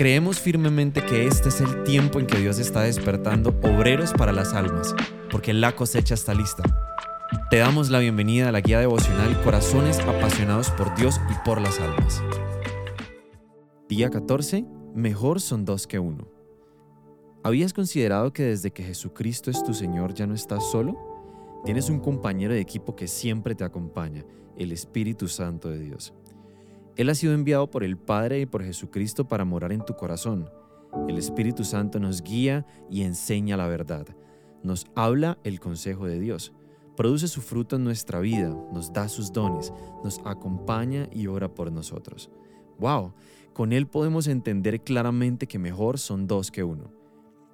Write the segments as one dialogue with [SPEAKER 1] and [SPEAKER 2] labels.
[SPEAKER 1] Creemos firmemente que este es el tiempo en que Dios está despertando obreros para las almas, porque la cosecha está lista. Te damos la bienvenida a la guía devocional Corazones apasionados por Dios y por las almas. Día 14. Mejor son dos que uno. ¿Habías considerado que desde que Jesucristo es tu Señor ya no estás solo? Tienes un compañero de equipo que siempre te acompaña, el Espíritu Santo de Dios. Él ha sido enviado por el Padre y por Jesucristo para morar en tu corazón. El Espíritu Santo nos guía y enseña la verdad. Nos habla el consejo de Dios. Produce su fruto en nuestra vida, nos da sus dones, nos acompaña y ora por nosotros. ¡Wow! Con Él podemos entender claramente que mejor son dos que uno.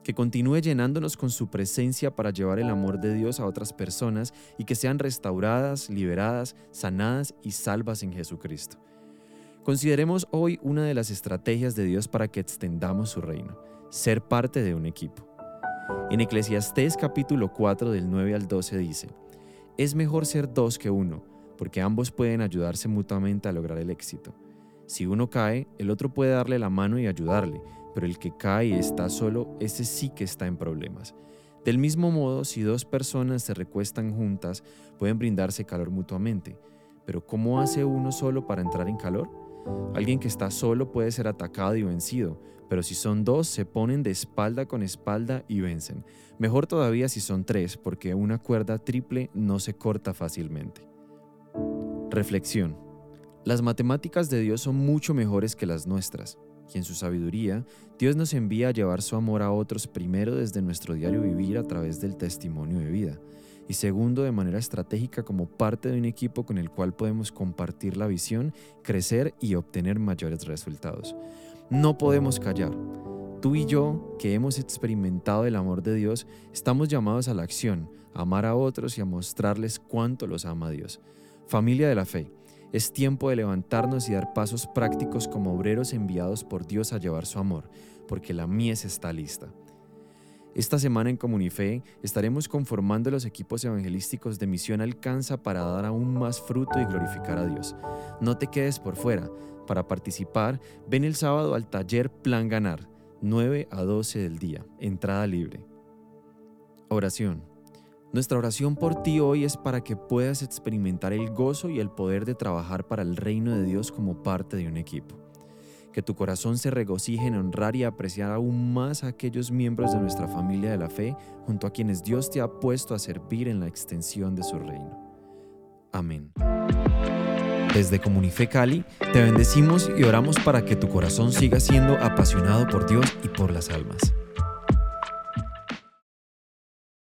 [SPEAKER 1] Que continúe llenándonos con su presencia para llevar el amor de Dios a otras personas y que sean restauradas, liberadas, sanadas y salvas en Jesucristo. Consideremos hoy una de las estrategias de Dios para que extendamos su reino, ser parte de un equipo. En Eclesiastés capítulo 4 del 9 al 12 dice, es mejor ser dos que uno, porque ambos pueden ayudarse mutuamente a lograr el éxito. Si uno cae, el otro puede darle la mano y ayudarle, pero el que cae y está solo, ese sí que está en problemas. Del mismo modo, si dos personas se recuestan juntas, pueden brindarse calor mutuamente. Pero ¿cómo hace uno solo para entrar en calor? Alguien que está solo puede ser atacado y vencido, pero si son dos, se ponen de espalda con espalda y vencen. Mejor todavía si son tres, porque una cuerda triple no se corta fácilmente. Reflexión. Las matemáticas de Dios son mucho mejores que las nuestras, y en su sabiduría, Dios nos envía a llevar su amor a otros primero desde nuestro diario vivir a través del testimonio de vida y segundo de manera estratégica como parte de un equipo con el cual podemos compartir la visión, crecer y obtener mayores resultados. No podemos callar. Tú y yo, que hemos experimentado el amor de Dios, estamos llamados a la acción, a amar a otros y a mostrarles cuánto los ama Dios. Familia de la fe, es tiempo de levantarnos y dar pasos prácticos como obreros enviados por Dios a llevar su amor, porque la mies está lista. Esta semana en Comunife estaremos conformando los equipos evangelísticos de Misión Alcanza para dar aún más fruto y glorificar a Dios. No te quedes por fuera. Para participar, ven el sábado al taller Plan Ganar, 9 a 12 del día, entrada libre. Oración. Nuestra oración por ti hoy es para que puedas experimentar el gozo y el poder de trabajar para el reino de Dios como parte de un equipo que tu corazón se regocije en honrar y apreciar aún más a aquellos miembros de nuestra familia de la fe junto a quienes Dios te ha puesto a servir en la extensión de su reino. Amén. Desde Comunife Cali, te bendecimos y oramos para que tu corazón siga siendo apasionado por Dios y por las almas.